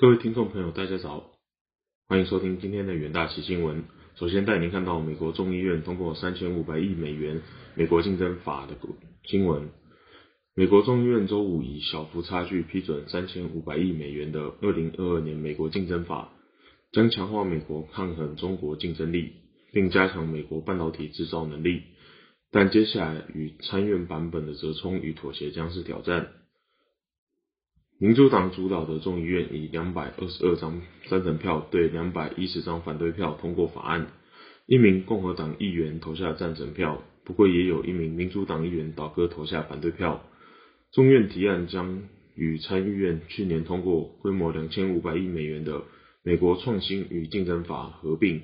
各位听众朋友，大家早，欢迎收听今天的远大奇新闻。首先带您看到美国众议院通过三千五百亿美元美国竞争法的新闻。美国众议院周五以小幅差距批准三千五百亿美元的二零二二年美国竞争法，将强化美国抗衡中国竞争力，并加强美国半导体制造能力。但接下来与参院版本的折冲与妥协将是挑战。民主党主导的众议院以两百二十二张赞成票对两百一十张反对票通过法案，一名共和党议员投下赞成票，不过也有一名民主党议员倒戈投下反对票。众院提案将与参议院去年通过规模两千五百亿美元的美国创新与竞争法合并，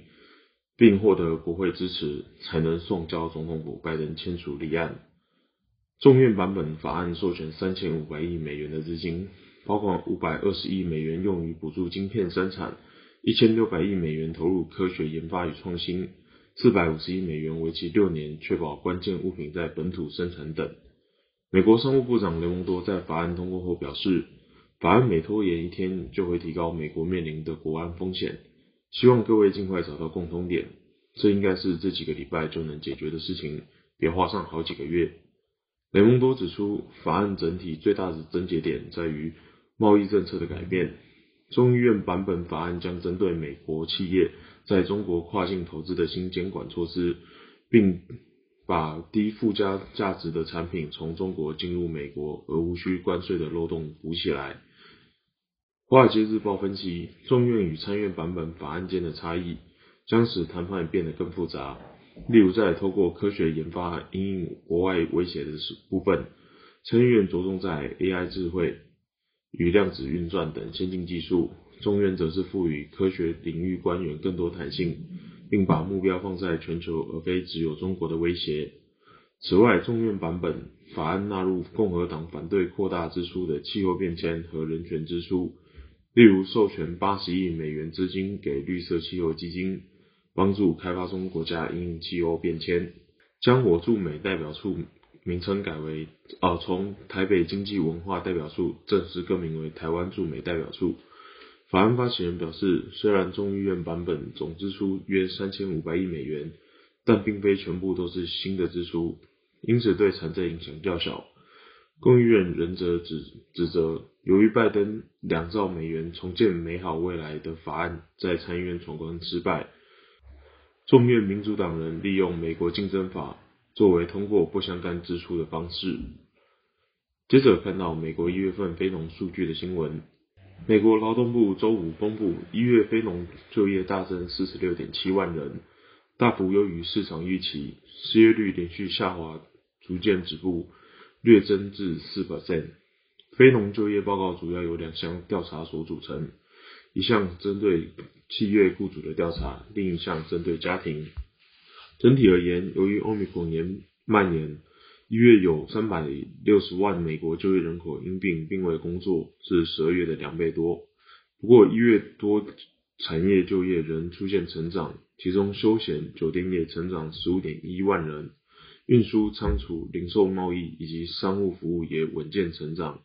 并获得国会支持，才能送交总统府拜登签署立案。众院版本法案授权三千五百亿美元的资金。包括五百二十亿美元用于补助晶片生产，一千六百亿美元投入科学研发与创新，四百五十亿美元为期六年，确保关键物品在本土生产等。美国商务部长雷蒙多在法案通过后表示，法案每拖延一天就会提高美国面临的国安风险，希望各位尽快找到共通点，这应该是这几个礼拜就能解决的事情，别花上好几个月。雷蒙多指出，法案整体最大的症结点在于。贸易政策的改变，众议院版本法案将针对美国企业在中国跨境投资的新监管措施，并把低附加价值的产品从中国进入美国而无需关税的漏洞补起来。华尔街日报分析，众院与参院版本法案间的差异将使谈判变得更复杂。例如，在透过科学研发应国外威胁的部分，参议院着重在 AI 智慧。与量子运算等先进技术，众院则是赋予科学领域官员更多弹性，并把目标放在全球而非只有中国的威胁。此外，众院版本法案纳入共和党反对扩大支出的气候变迁和人权支出，例如授权八十亿美元资金给绿色气候基金，帮助开发中国家应气候变迁，将我驻美代表处。名称改为哦，从台北经济文化代表处正式更名为台湾驻美代表处。法案发起人表示，虽然众议院版本总支出约三千五百亿美元，但并非全部都是新的支出，因此对财政影响较小。众议院仍则指指责，由于拜登两兆美元重建美好未来的法案在参议院闯关失败，众院民主党人利用美国竞争法。作为通过不相干支出的方式。接着看到美国一月份非农数据的新闻。美国劳动部周五公布，一月非农就业大增四十六点七万人，大幅优于市场预期，失业率连续下滑，逐渐止步，略增至四 percent。非农就业报告主要由两项调查所组成，一项针对企业雇主的调查，另一项针对家庭。整体而言，由于欧米克年蔓延，一月有三百六十万美国就业人口因病并未工作，是十二月的两倍多。不过，一月多产业就业仍出现成长，其中休闲酒店业成长十五点一万人，运输仓储、零售贸易以及商务服务也稳健成长。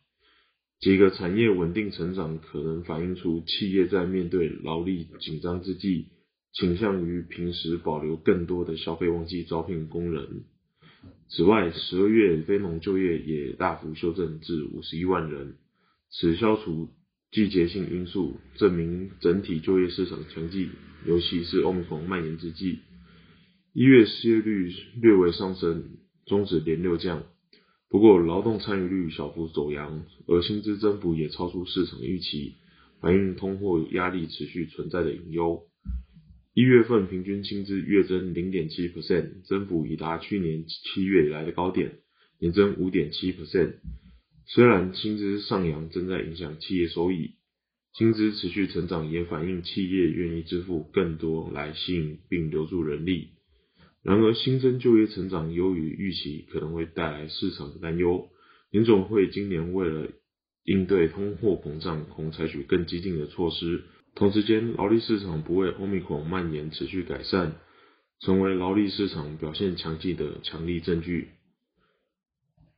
几个产业稳定成长，可能反映出企业在面对劳力紧张之际。倾向于平时保留更多的消费旺季招聘工人。此外，十二月非农就业也大幅修正至五十一万人，此消除季节性因素，证明整体就业市场强劲，尤其是欧米克蔓延之际。一月失业率略微上升，终止连六降。不过，劳动参与率小幅走扬，而薪资增幅也超出市场预期，反映通货压力持续存在的隐忧。一月份平均薪资月增零点七 percent，增幅已达去年七月以来的高点，年增五点七 percent。虽然薪资上扬正在影响企业收益，薪资持续成长也反映企业愿意支付更多来吸引并留住人力。然而，新增就业成长优于预期，可能会带来市场的担忧。联总会今年为了应对通货膨胀，恐采取更激进的措施。同时间，劳力市场不为欧米孔蔓延持续改善，成为劳力市场表现强劲的强力证据。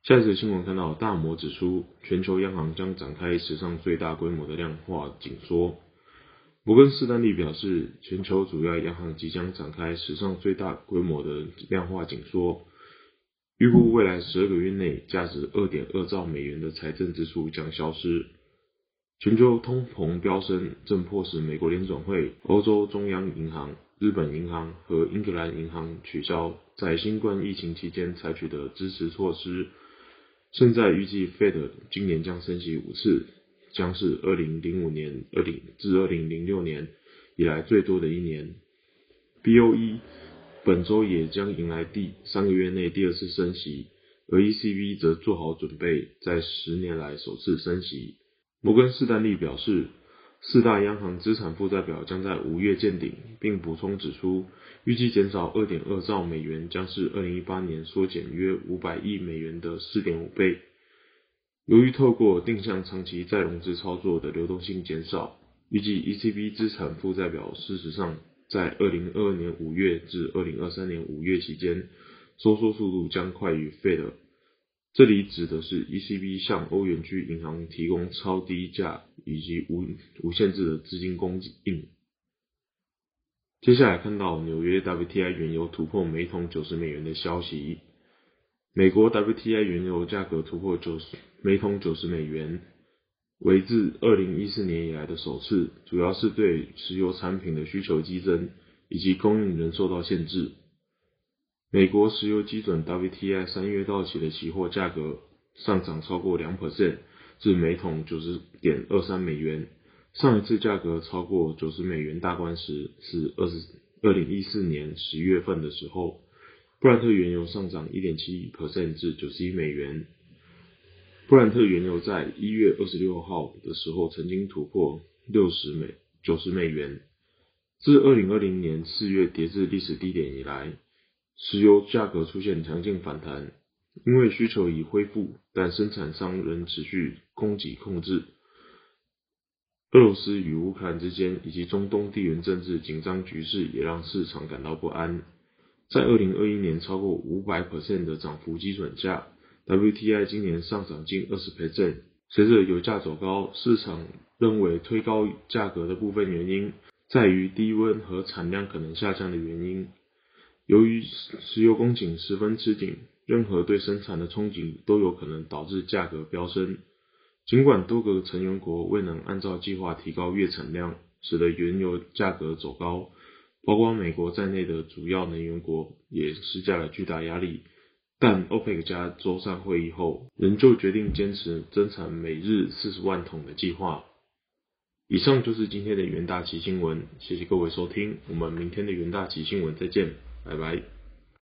下一则新闻看到，大摩指出，全球央行将展开史上最大规模的量化紧缩。摩根士丹利表示，全球主要央行即将展开史上最大规模的量化紧缩，预估未来十二个月内，价值二点二兆美元的财政支出将消失。全球通膨飙升，正迫使美国联总会、欧洲中央银行、日本银行和英格兰银行取消在新冠疫情期间采取的支持措施。现在预计，Fed 今年将升息五次。将是二零零五年二零至二零零六年以来最多的一年。BOE 本周也将迎来第三个月内第二次升息，而 ECB 则做好准备，在十年来首次升息。摩根士丹利表示，四大央行资产负债表将在五月见顶，并补充指出，预计减少二点二兆美元将是二零一八年缩减约五百亿美元的四点五倍。由于透过定向长期再融资操作的流动性减少，预计 ECB 资产负债表事实上在2022年5月至2023年5月期间收缩速度将快于 Fed。这里指的是 ECB 向欧元区银行提供超低价以及无无限制的资金供应。接下来看到纽约 WTI 原油突破每桶九十美元的消息。美国 WTI 原油价格突破九十每桶九十美元，为自二零一四年以来的首次，主要是对石油产品的需求激增，以及供应仍受到限制。美国石油基准 WTI 三月到期的期货价格上涨超过两 percent，至每桶九十点二三美元。上一次价格超过九十美元大关时是二十二零一四年十月份的时候。布兰特原油上涨一点七 percent 至九十一美元。布兰特原油在一月二十六号的时候曾经突破六十美九十美元。自二零二零年四月跌至历史低点以来，石油价格出现强劲反弹，因为需求已恢复，但生产商仍持续供给控制。俄罗斯与乌克兰之间以及中东地缘政治紧张局势也让市场感到不安。在二零二一年超过五百 percent 的涨幅基准价，WTI 今年上涨近二十 percent。随着油价走高，市场认为推高价格的部分原因在于低温和产量可能下降的原因。由于石油供给十分吃紧，任何对生产的憧憬都有可能导致价格飙升。尽管多个成员国未能按照计划提高月产量，使得原油价格走高。包括美国在内的主要能源国也施加了巨大压力，但 OPEC 加周三会议后仍旧决定坚持增产每日四十万桶的计划。以上就是今天的元大旗新闻，谢谢各位收听，我们明天的元大旗新闻再见，拜拜。